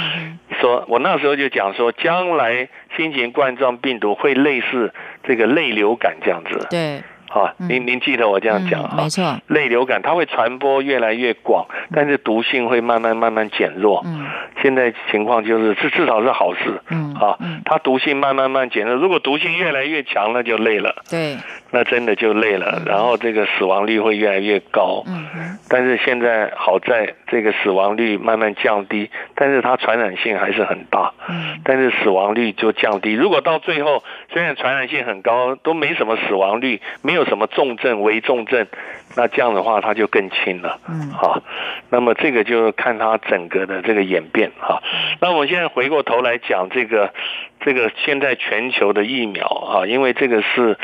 说我那时候就讲说，将来新型冠状病毒会类似这个类流感这样子。对。啊，您您记得我这样讲啊？没错，类流感它会传播越来越广，但是毒性会慢慢慢慢减弱。嗯，现在情况就是至至少是好事。嗯，啊，它毒性慢慢慢减弱，如果毒性越来越强，那就累了。对，那真的就累了，然后这个死亡率会越来越高。嗯但是现在好在这个死亡率慢慢降低，但是它传染性还是很大。嗯，但是死亡率就降低。如果到最后虽然传染性很高，都没什么死亡率，没有。什么重症、危重症？那这样的话，它就更轻了。嗯，好，那么这个就看它整个的这个演变哈。那我们现在回过头来讲这个，这个现在全球的疫苗啊，因为这个是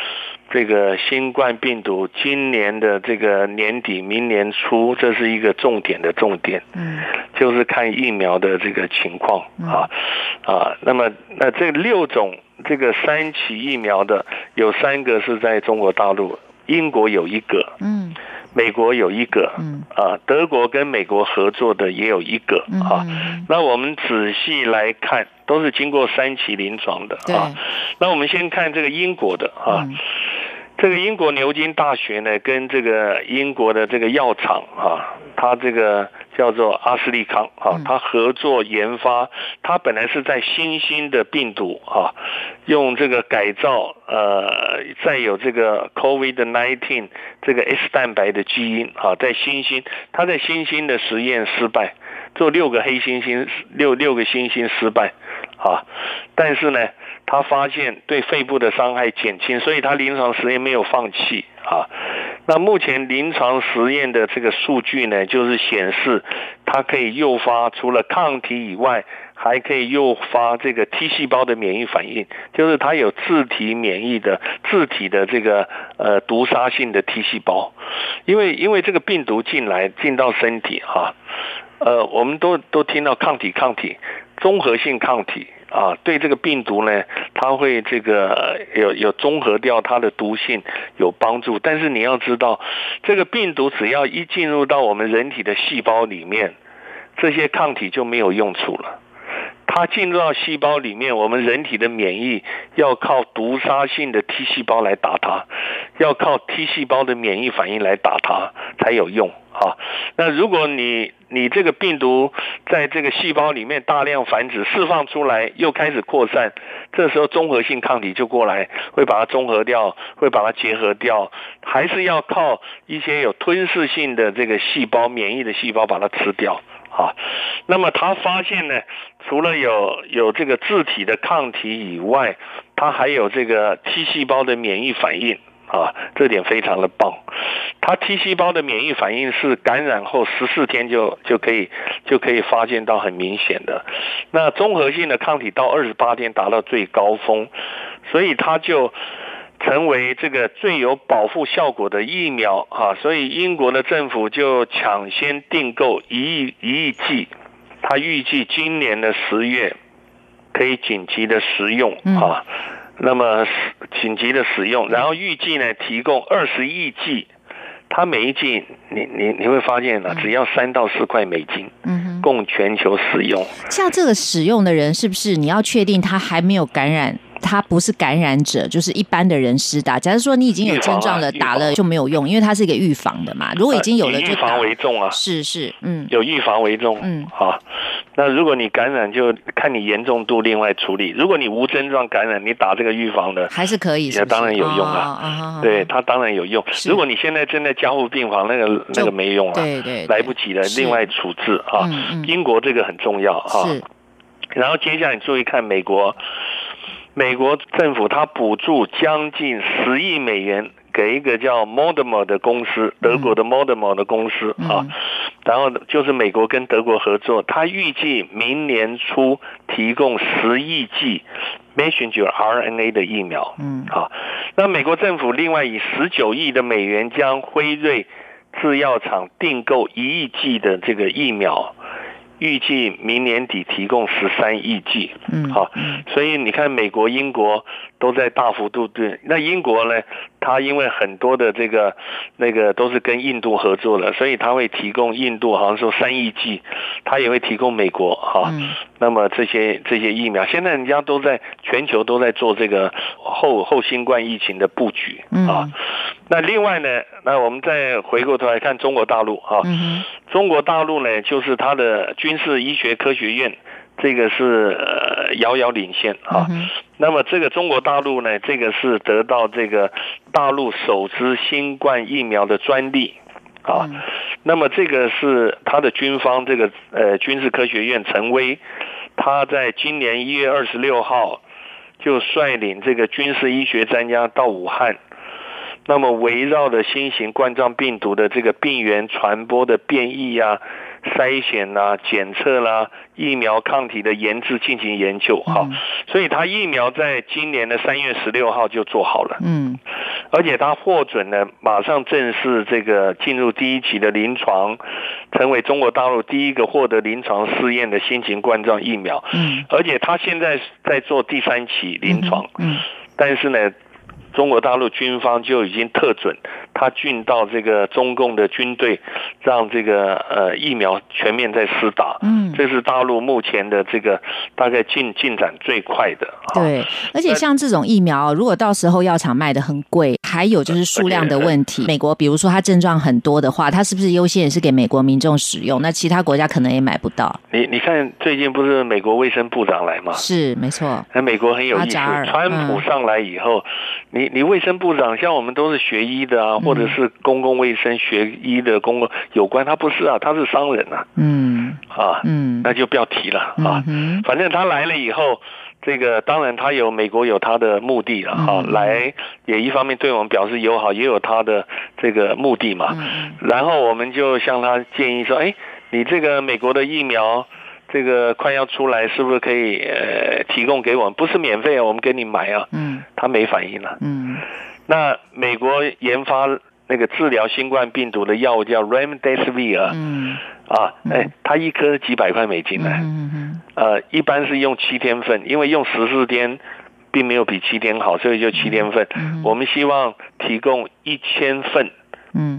这个新冠病毒今年的这个年底、明年初，这是一个重点的重点。嗯，就是看疫苗的这个情况啊啊。那么那这六种。这个三期疫苗的有三个是在中国大陆，英国有一个，嗯，美国有一个，嗯，啊，德国跟美国合作的也有一个，啊，那我们仔细来看，都是经过三期临床的，啊，那我们先看这个英国的，啊，这个英国牛津大学呢，跟这个英国的这个药厂，啊，它这个。叫做阿斯利康啊，它合作研发，它本来是在新兴的病毒啊，用这个改造呃，再有这个 COVID nineteen 这个 S 蛋白的基因啊，在新兴，它在新兴的实验失败，做六个黑猩猩，六六个猩猩失败啊，但是呢。他发现对肺部的伤害减轻，所以他临床实验没有放弃啊。那目前临床实验的这个数据呢，就是显示它可以诱发除了抗体以外，还可以诱发这个 T 细胞的免疫反应，就是它有自体免疫的自体的这个呃毒杀性的 T 细胞。因为因为这个病毒进来进到身体哈，呃，我们都都听到抗体抗体综合性抗体。啊，对这个病毒呢，它会这个有有综合掉它的毒性有帮助。但是你要知道，这个病毒只要一进入到我们人体的细胞里面，这些抗体就没有用处了。它进入到细胞里面，我们人体的免疫要靠毒杀性的 T 细胞来打它，要靠 T 细胞的免疫反应来打它才有用啊。那如果你你这个病毒在这个细胞里面大量繁殖，释放出来又开始扩散，这时候综合性抗体就过来，会把它综合掉，会把它结合掉，还是要靠一些有吞噬性的这个细胞、免疫的细胞把它吃掉啊。那么他发现呢，除了有有这个自体的抗体以外，它还有这个 T 细胞的免疫反应。啊，这点非常的棒。它 T 细胞的免疫反应是感染后十四天就就可以就可以发现到很明显的。那综合性的抗体到二十八天达到最高峰，所以它就成为这个最有保护效果的疫苗啊。所以英国的政府就抢先订购一亿一亿剂，它预计今年的十月可以紧急的使用啊。那么紧急的使用，然后预计呢提供二十亿剂，它每一剂你你你会发现呢，只要三到四块美金，嗯，供全球使用。像这个使用的人，是不是你要确定他还没有感染？他不是感染者，就是一般的人施打。假如说你已经有症状了，打了就没有用，因为它是一个预防的嘛。如果已经有了，就预防为重啊。是是，嗯，有预防为重，嗯，好。那如果你感染，就看你严重度，另外处理。如果你无症状感染，你打这个预防的还是可以，也当然有用啊。对，它当然有用。如果你现在正在加护病房，那个那个没用啊，对对，来不及了，另外处置啊。英国这个很重要啊。然后接下来你注意看美国。美国政府它补助将近十亿美元给一个叫 Moderna 的公司，德国的 Moderna 的公司啊，然后就是美国跟德国合作，它预计明年初提供十亿剂 messenger RNA 的疫苗，嗯，好，那美国政府另外以十九亿的美元将辉瑞制药厂订购一亿剂的这个疫苗。预计明年底提供十三亿剂，嗯，好，所以你看，美国、英国都在大幅度对。那英国呢？它因为很多的这个那个都是跟印度合作的，所以它会提供印度，好像说三亿剂，它也会提供美国，哈。那么这些这些疫苗，现在人家都在全球都在做这个后后新冠疫情的布局啊。那另外呢，那我们再回过头来看中国大陆啊，中国大陆呢，就是它的军事医学科学院，这个是遥遥领先啊。那么这个中国大陆呢，这个是得到这个大陆首支新冠疫苗的专利啊。那么这个是他的军方这个呃军事科学院陈威，他在今年一月二十六号就率领这个军事医学专家到武汉。那么围绕着新型冠状病毒的这个病原传播的变异啊、筛选啦、检测啦、疫苗抗体的研制进行研究，哈，所以它疫苗在今年的三月十六号就做好了，嗯，而且它获准呢，马上正式这个进入第一期的临床，成为中国大陆第一个获得临床试验的新型冠状疫苗，嗯，而且它现在在做第三期临床，嗯，但是呢。中国大陆军方就已经特准，他进到这个中共的军队，让这个呃疫苗全面在施打，嗯，这是大陆目前的这个大概进进展最快的。对，而且像这种疫苗，如果到时候药厂卖的很贵，还有就是数量的问题。美国比如说它症状很多的话，它是不是优先也是给美国民众使用？那其他国家可能也买不到。你你看最近不是美国卫生部长来吗？是没错。那美国很有意思，川普上来以后，你你卫生部长像我们都是学医的啊，或者是公共卫生学医的公共有关，他不是啊，他是商人啊。嗯。啊。嗯。那就不要提了啊。嗯。反正他来了以后。这个当然，他有美国有他的目的了哈，来也一方面对我们表示友好，也有他的这个目的嘛。然后我们就向他建议说：“哎，你这个美国的疫苗，这个快要出来，是不是可以呃提供给我们？不是免费啊，我们给你买啊。”嗯，他没反应了。嗯，那美国研发那个治疗新冠病毒的药物叫 Remdesivir。嗯。啊，哎，它一颗几百块美金呢？嗯嗯呃，一般是用七天份，因为用十四天，并没有比七天好，所以就七天份。我们希望提供一千份，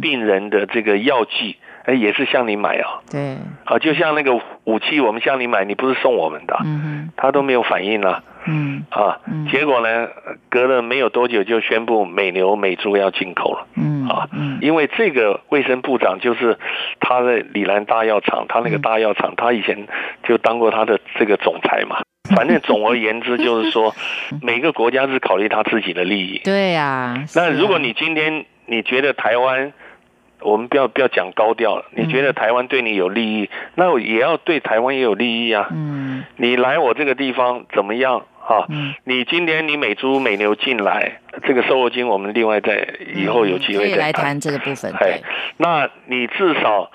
病人的这个药剂，哎，也是向你买啊。对。好，就像那个武器，我们向你买，你不是送我们的。嗯哼。他都没有反应了。嗯。啊，结果呢，隔了没有多久就宣布美牛美猪要进口了。嗯。啊，因为这个卫生部长就是他的里兰大药厂，他那个大药厂，他以前就当过他的这个总裁嘛。反正总而言之，就是说 每个国家是考虑他自己的利益。对呀。那如果你今天你觉得台湾，我们不要不要讲高调了，你觉得台湾对你有利益，那也要对台湾也有利益啊。嗯。你来我这个地方怎么样？啊，你今年你美猪美牛进来，这个售后金我们另外在以后有机会再来谈这个部分。哎，那你至少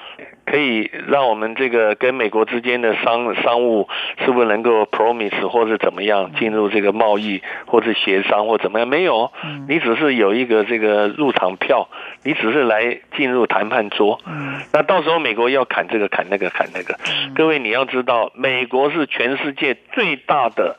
可以让我们这个跟美国之间的商商务是不是能够 promise 或者怎么样进入这个贸易或者协商或怎么样？没有，你只是有一个这个入场票，你只是来进入谈判桌。嗯，那到时候美国要砍这个砍那个砍那个，各位你要知道，美国是全世界最大的。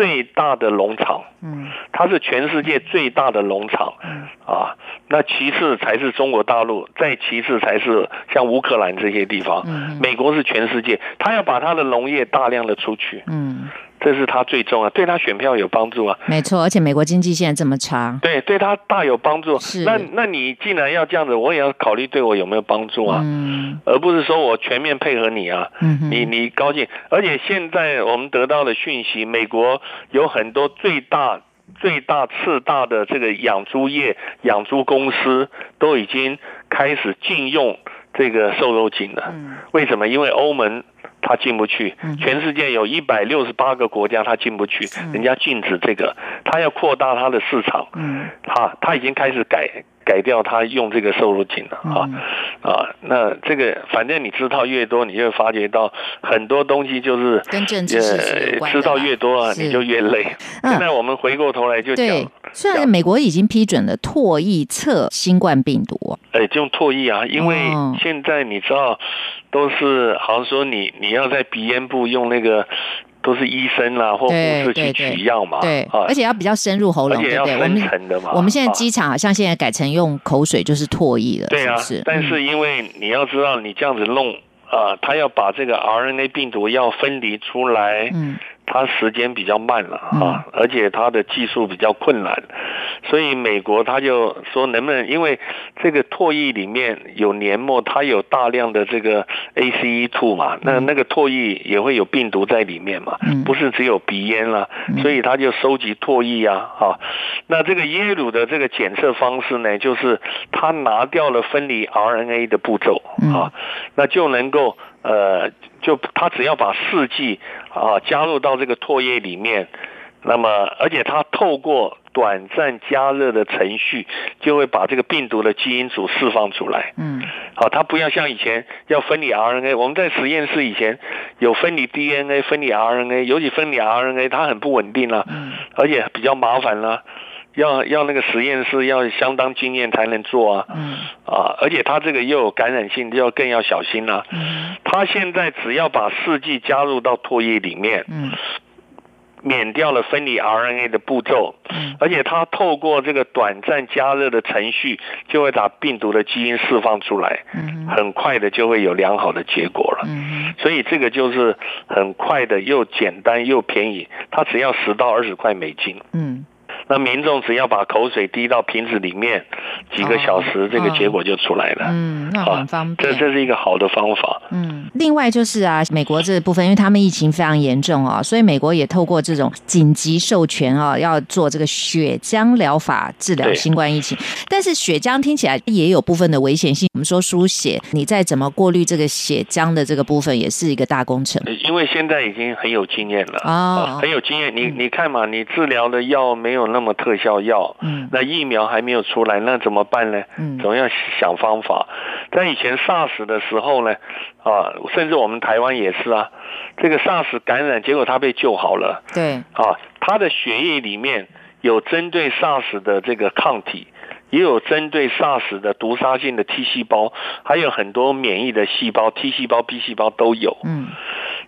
最大的农场，嗯，它是全世界最大的农场，嗯。啊，那其次才是中国大陆，再其次才是像乌克兰这些地方，嗯，美国是全世界，它要把它的农业大量的出去，嗯。这是他最重要，对他选票有帮助啊。没错，而且美国经济现在这么差，对，对他大有帮助。是，那那你既然要这样子，我也要考虑对我有没有帮助啊，嗯，而不是说我全面配合你啊。嗯，你你高兴，而且现在我们得到的讯息，美国有很多最大、最大、次大的这个养猪业、养猪公司都已经开始禁用这个瘦肉精了。嗯，为什么？因为欧盟。他进不去，全世界有一百六十八个国家，他进不去，人家禁止这个，他要扩大他的市场，他他已经开始改。改掉他用这个瘦肉精了啊啊！那这个反正你知道越多，你就发觉到很多东西就是跟政治知道越多啊，你就越累。现在我们回过头来就讲，虽然美国已经批准了唾液测新冠病毒，哎，就用唾液啊，因为现在你知道都是好像说你你要在鼻咽部用那个。都是医生啦或护士去取药嘛，对，而且要比较深入喉咙，对不对？我们的嘛。我们现在机场好像现在改成用口水，就是唾液了，对啊。但是因为你要知道，你这样子弄啊，他要把这个 RNA 病毒要分离出来，嗯。它时间比较慢了啊，而且它的技术比较困难，所以美国他就说能不能，因为这个唾液里面有黏膜，它有大量的这个 ACE2 嘛，那那个唾液也会有病毒在里面嘛，不是只有鼻咽了，所以他就收集唾液啊，哈，那这个耶鲁的这个检测方式呢，就是他拿掉了分离 RNA 的步骤啊，那就能够。呃，就他只要把试剂啊加入到这个唾液里面，那么而且他透过短暂加热的程序，就会把这个病毒的基因组释放出来。嗯，好，他不要像以前要分离 RNA，我们在实验室以前有分离 DNA、分离 RNA，尤其分离 RNA，它很不稳定啊，嗯，而且比较麻烦了。要要那个实验室要相当经验才能做啊，嗯，啊，而且它这个又有感染性，就要更要小心了。嗯，他现在只要把试剂加入到唾液里面，嗯，免掉了分离 RNA 的步骤，而且它透过这个短暂加热的程序，就会把病毒的基因释放出来，很快的就会有良好的结果了。所以这个就是很快的，又简单又便宜，它只要十到二十块美金。嗯。那民众只要把口水滴到瓶子里面，几个小时，这个结果就出来了。嗯，那很方便。这这是一个好的方法。嗯，另外就是啊，美国这部分，因为他们疫情非常严重啊，所以美国也透过这种紧急授权啊，要做这个血浆疗法治疗新冠疫情。但是血浆听起来也有部分的危险性。我们说输血，你再怎么过滤这个血浆的这个部分，也是一个大工程。因为现在已经很有经验了啊，很有经验。你你看嘛，你治疗的药没有那。那么特效药，嗯，那疫苗还没有出来，那怎么办呢？嗯，总要想方法。在以前 SARS 的时候呢，啊，甚至我们台湾也是啊，这个 SARS 感染，结果他被救好了。对，啊，他的血液里面有针对 SARS 的这个抗体，也有针对 SARS 的毒杀性的 T 细胞，还有很多免疫的细胞，T 细胞、B 细胞都有。嗯，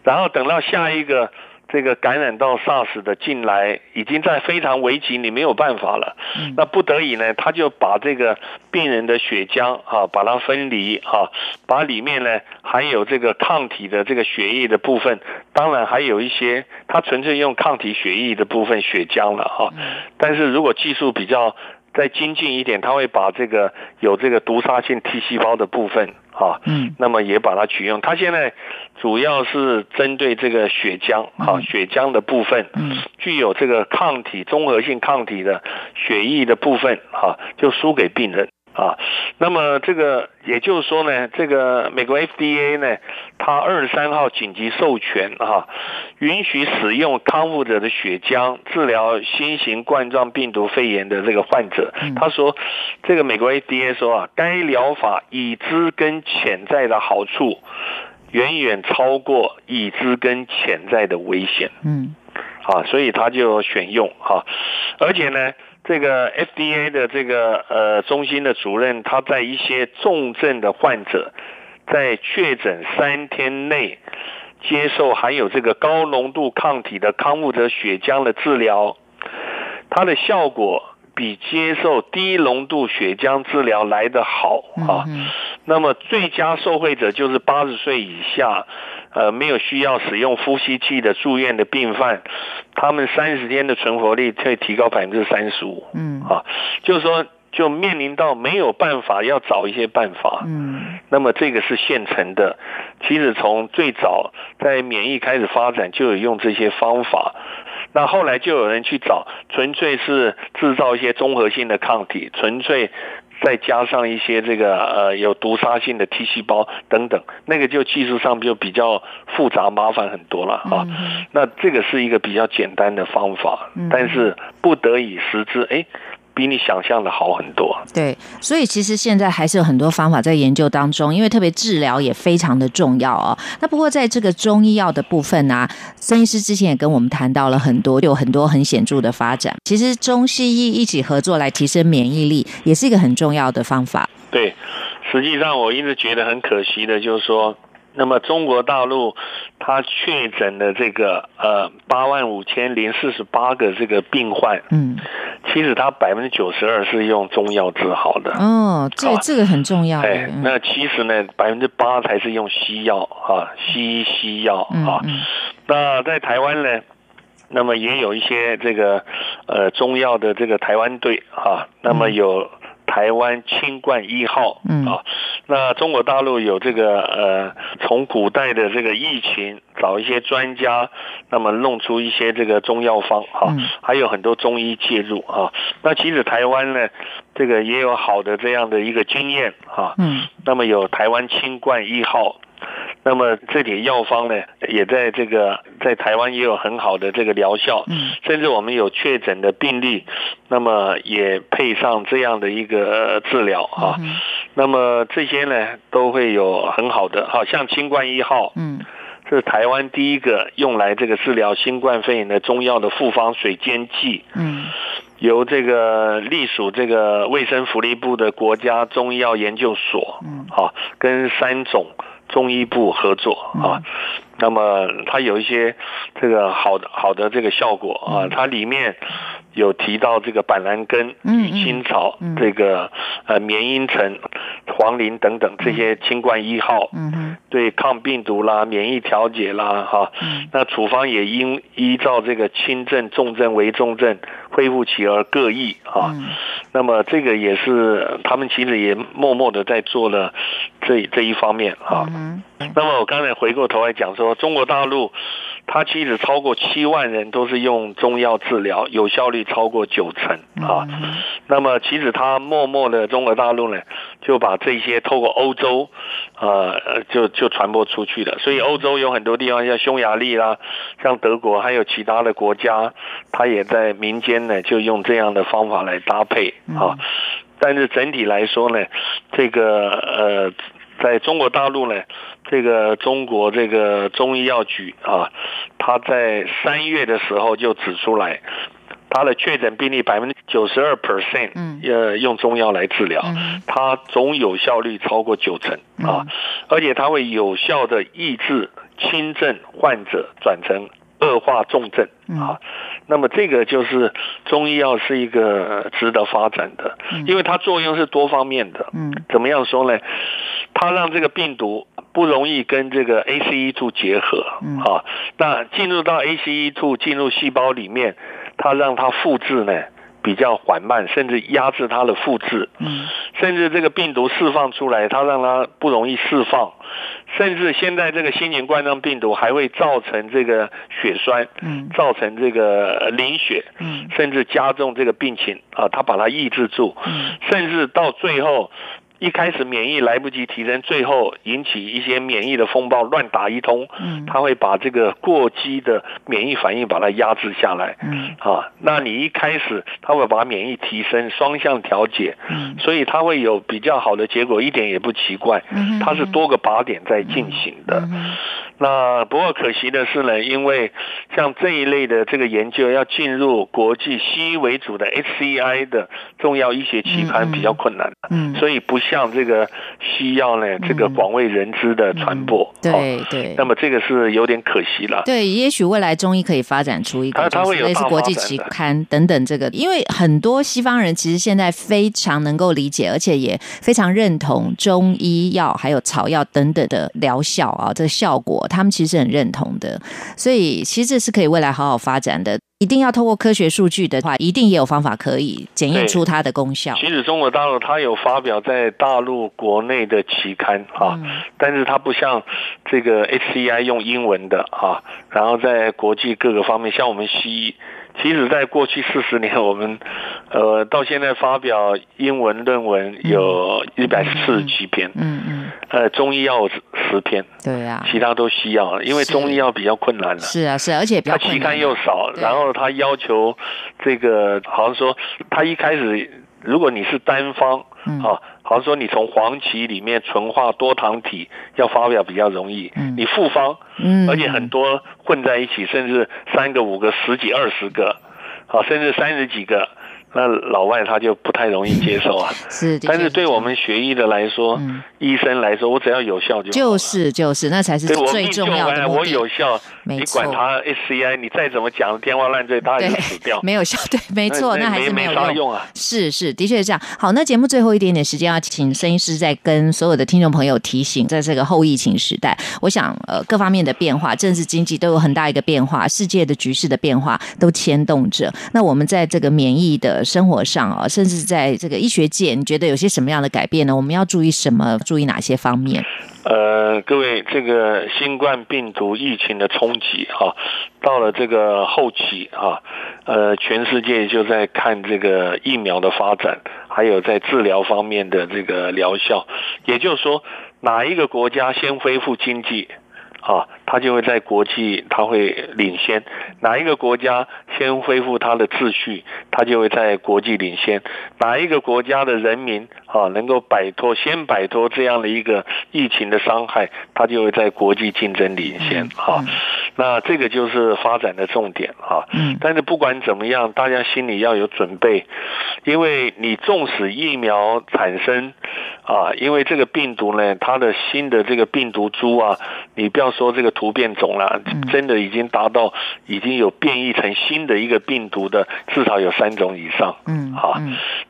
然后等到下一个。这个感染到 SARS 的进来，已经在非常危急，你没有办法了。那不得已呢，他就把这个病人的血浆啊，把它分离啊，把里面呢含有这个抗体的这个血液的部分，当然还有一些他纯粹用抗体血液的部分血浆了哈。但是如果技术比较再精进一点，他会把这个有这个毒杀性 T 细胞的部分。啊，嗯，那么也把它取用。它现在主要是针对这个血浆，啊，血浆的部分，嗯，具有这个抗体、综合性抗体的血液的部分，哈，就输给病人。啊，那么这个也就是说呢，这个美国 FDA 呢，它二十三号紧急授权啊，允许使用康复者的血浆治疗新型冠状病毒肺炎的这个患者。他说，这个美国 FDA 说啊，该疗法已知跟潜在的好处远远超过已知跟潜在的危险。嗯，啊，所以他就选用哈，而且呢。这个 FDA 的这个呃中心的主任，他在一些重症的患者在确诊三天内接受含有这个高浓度抗体的康复者血浆的治疗，它的效果比接受低浓度血浆治疗来得好啊。那么最佳受惠者就是八十岁以下。呃，没有需要使用呼吸器的住院的病犯，他们三十天的存活率会提高百分之三十五。嗯，啊，就是说，就面临到没有办法，要找一些办法。嗯，那么这个是现成的。其实从最早在免疫开始发展，就有用这些方法。那后来就有人去找，纯粹是制造一些综合性的抗体，纯粹。再加上一些这个呃有毒杀性的 T 细胞等等，那个就技术上就比较复杂麻烦很多了啊。那这个是一个比较简单的方法，但是不得已时之，哎。比你想象的好很多。对，所以其实现在还是有很多方法在研究当中，因为特别治疗也非常的重要哦。那不过在这个中医药的部分呢，孙医师之前也跟我们谈到了很多，有很多很显著的发展。其实中西医一起合作来提升免疫力，也是一个很重要的方法。对，实际上我一直觉得很可惜的，就是说。那么中国大陆，他确诊的这个呃八万五千零四十八个这个病患，嗯，其实他百分之九十二是用中药治好的。哦，这这个很重要。哎，那其实呢，百分之八才是用西药啊，西医西药啊。那在台湾呢，那么也有一些这个呃中药的这个台湾队啊，那么有。台湾清冠一号啊，那中国大陆有这个呃，从古代的这个疫情找一些专家，那么弄出一些这个中药方哈，还有很多中医介入啊。那其实台湾呢，这个也有好的这样的一个经验啊。嗯，那么有台湾清冠一号。那么这点药方呢，也在这个在台湾也有很好的这个疗效，甚至我们有确诊的病例，那么也配上这样的一个治疗啊。那么这些呢，都会有很好的，好像清冠一号，嗯，是台湾第一个用来这个治疗新冠肺炎的中药的复方水煎剂，嗯，由这个隶属这个卫生福利部的国家中医药研究所，嗯，好，跟三种。中医部合作啊。那么它有一些这个好的好的这个效果啊，它里面有提到这个板蓝根、与青草、这个呃棉茵陈、黄连等等这些清冠一号，嗯对抗病毒啦、免疫调节啦，哈，那处方也应依照这个轻症、重症、危重症恢复期而各异啊。那么这个也是他们其实也默默的在做了这这一方面啊。那么我刚才回过头来讲说，中国大陆，它其实超过七万人都是用中药治疗，有效率超过九成啊。那么其实它默默的中国大陆呢，就把这些透过欧洲，呃，就就传播出去了。所以欧洲有很多地方，像匈牙利啦，像德国，还有其他的国家，它也在民间呢，就用这样的方法来搭配啊。但是整体来说呢，这个呃。在中国大陆呢，这个中国这个中医药局啊，他在三月的时候就指出来，他的确诊病例百分之九十二 percent，呃，用中药来治疗，它总有效率超过九成啊，而且它会有效的抑制轻症患者转成恶化重症啊。那么这个就是中医药是一个值得发展的，因为它作用是多方面的。嗯，怎么样说呢？它让这个病毒不容易跟这个 ACE2 结合，啊，那进入到 ACE2 进入细胞里面，它让它复制呢比较缓慢，甚至压制它的复制，嗯，甚至这个病毒释放出来，它让它不容易释放，甚至现在这个新型冠状病毒还会造成这个血栓，嗯，造成这个凝血，嗯，甚至加重这个病情啊，它把它抑制住，嗯，甚至到最后。一开始免疫来不及提升，最后引起一些免疫的风暴，乱打一通，嗯，他会把这个过激的免疫反应把它压制下来，嗯，啊，那你一开始他会把免疫提升，双向调节，嗯，所以它会有比较好的结果，一点也不奇怪，嗯，它是多个靶点在进行的。那不过可惜的是呢，因为像这一类的这个研究要进入国际西医为主的 SCI 的重要医学期刊比较困难，嗯，所以不。像这个西药呢，这个广为人知的传播，对对，那么这个是有点可惜了。对，也许未来中医可以发展出一个类似国际期刊等等，这个因为很多西方人其实现在非常能够理解，而且也非常认同中医药还有草药等等的疗效啊，这个效果他们其实很认同的，所以其实这是可以未来好好发展的。一定要透过科学数据的话，一定也有方法可以检验出它的功效。其实中国大陆它有发表在大陆国内的期刊啊，但是它不像这个 HCI 用英文的啊，然后在国际各个方面，像我们西医。其实，在过去四十年，我们呃到现在发表英文论文有一百四十七篇，嗯嗯，呃，中医药十篇，对呀，其他都西药，因为中医药比较困难了，是啊是，而且它期刊又少，然后他要求这个好像说，他一开始如果你是单方啊。好像说你从黄芪里面纯化多糖体要发表比较容易，你复方，而且很多混在一起，甚至三个、五个、十几、二十个，好，甚至三十几个。那老外他就不太容易接受啊，是，但是对我们学医的来说，医生来说，我只要有效就就是就是那才是最重要的我有效，你管他 SCI，你再怎么讲天花乱坠，他也死掉，没有效，对，没错，那还是没有用啊。是是，的确是这样。好，那节目最后一点点时间，要请声音师再跟所有的听众朋友提醒，在这个后疫情时代，我想呃各方面的变化，政治经济都有很大一个变化，世界的局势的变化都牵动着。那我们在这个免疫的。生活上啊，甚至在这个医学界，你觉得有些什么样的改变呢？我们要注意什么？注意哪些方面？呃，各位，这个新冠病毒疫情的冲击哈，到了这个后期啊，呃，全世界就在看这个疫苗的发展，还有在治疗方面的这个疗效。也就是说，哪一个国家先恢复经济？啊，他就会在国际，他会领先。哪一个国家先恢复他的秩序，他就会在国际领先。哪一个国家的人民啊，能够摆脱先摆脱这样的一个疫情的伤害，他就会在国际竞争领先。啊，那这个就是发展的重点哈。嗯。但是不管怎么样，大家心里要有准备，因为你纵使疫苗产生啊，因为这个病毒呢，它的新的这个病毒株啊，你不要说这个突变种了，真的已经达到已经有变异成新的一个病毒的，至少有三种以上。嗯。好。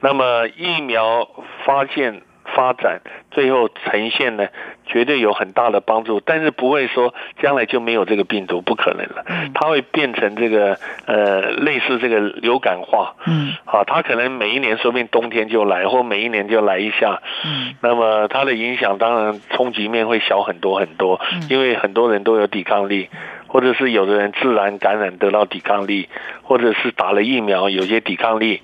那么疫苗发现。发展最后呈现呢，绝对有很大的帮助，但是不会说将来就没有这个病毒，不可能了。它会变成这个呃类似这个流感化。嗯，好，它可能每一年说不定冬天就来，或每一年就来一下。嗯，那么它的影响当然冲击面会小很多很多，因为很多人都有抵抗力。或者是有的人自然感染得到抵抗力，或者是打了疫苗有些抵抗力，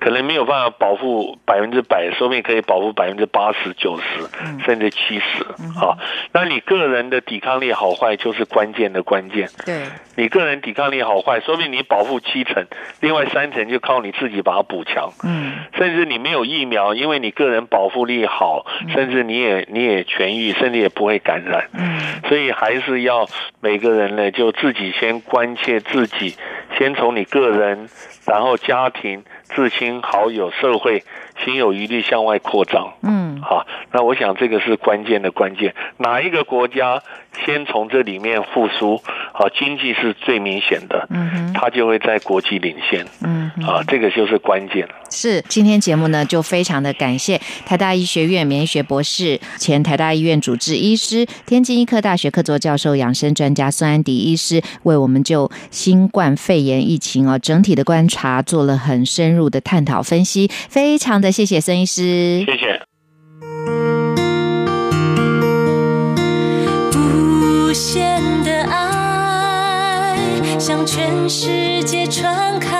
可能没有办法保护百分之百，说不定可以保护百分之八十九十，甚至七十。好，那你个人的抵抗力好坏就是关键的关键。对，你个人抵抗力好坏，说明你保护七成，另外三成就靠你自己把它补强。嗯，甚至你没有疫苗，因为你个人保护力好，甚至你也你也痊愈，甚至也不会感染。嗯，所以还是要每个人呢。就自己先关切自己，先从你个人，然后家庭、至亲好友、社会，心有余力向外扩张。嗯，好，那我想这个是关键的关键。哪一个国家先从这里面复苏，好，经济是最明显的，嗯哼，它就会在国际领先。嗯，啊，这个就是关键。是，今天节目呢，就非常的感谢台大医学院免疫学博士、前台大医院主治医师、天津医科大学客座教授、养生专家孙安迪医师，为我们就新冠肺炎疫情哦整体的观察做了很深入的探讨分析，非常的谢谢孙医师，谢谢。全世界传开。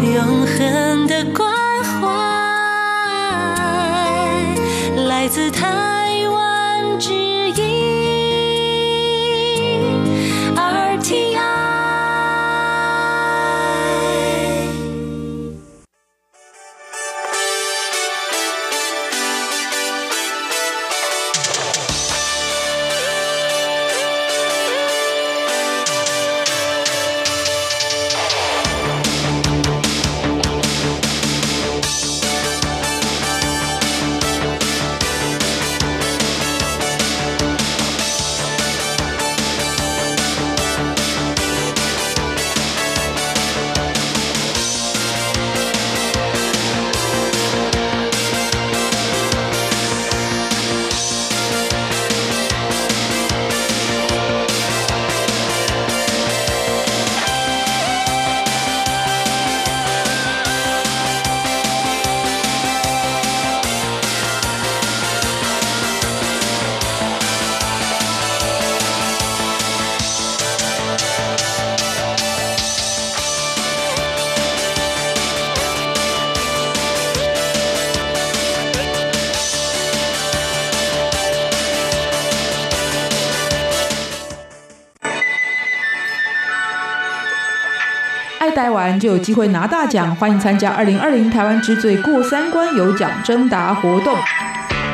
永恒的关怀，来自他就有机会拿大奖，欢迎参加二零二零台湾之最过三关有奖征答活动。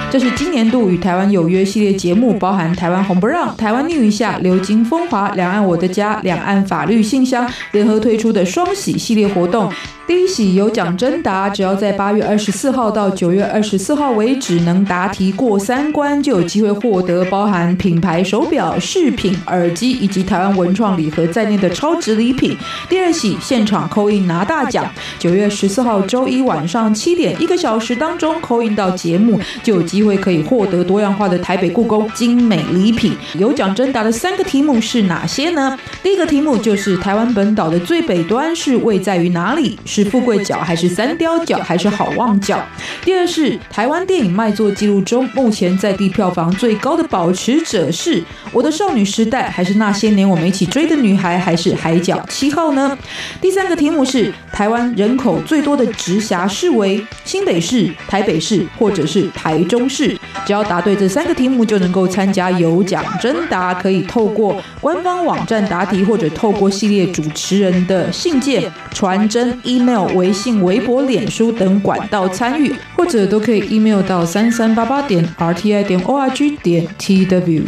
这是今年度与台湾有约系列节目，包含台湾红不让、台湾逆雨下、流金风华、两岸我的家、两岸法律信箱联合推出的双喜系列活动。第一喜有奖征答，只要在八月二十四号到九月二十四号为止，能答题过三关，就有机会获得包含品牌手表、饰品、耳机以及台湾文创礼盒在内的超值礼品。第二喜现场扣印拿大奖，九月十四号周一晚上七点一个小时当中扣印到节目，就有机机会可以获得多样化的台北故宫精美礼品。有奖征答的三个题目是哪些呢？第一个题目就是台湾本岛的最北端是位在于哪里？是富贵角还是三雕角还是好望角？第二是台湾电影卖座记录中目前在地票房最高的保持者是我的少女时代还是那些年我们一起追的女孩还是海角七号呢？第三个题目是台湾人口最多的直辖市为新北市、台北市或者是台中是？只要答对这三个题目就能够参加有奖征答，可以透过官方网站答题或者透过系列主持人的信件传真 email。email、微信、微博、脸书等管道参与，或者都可以 email 到三三八八点 rti 点 org 点 tw。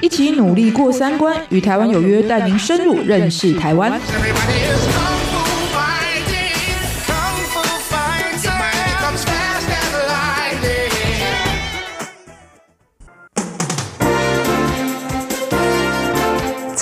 一起努力过三关，与台湾有约，带您深入认识台湾。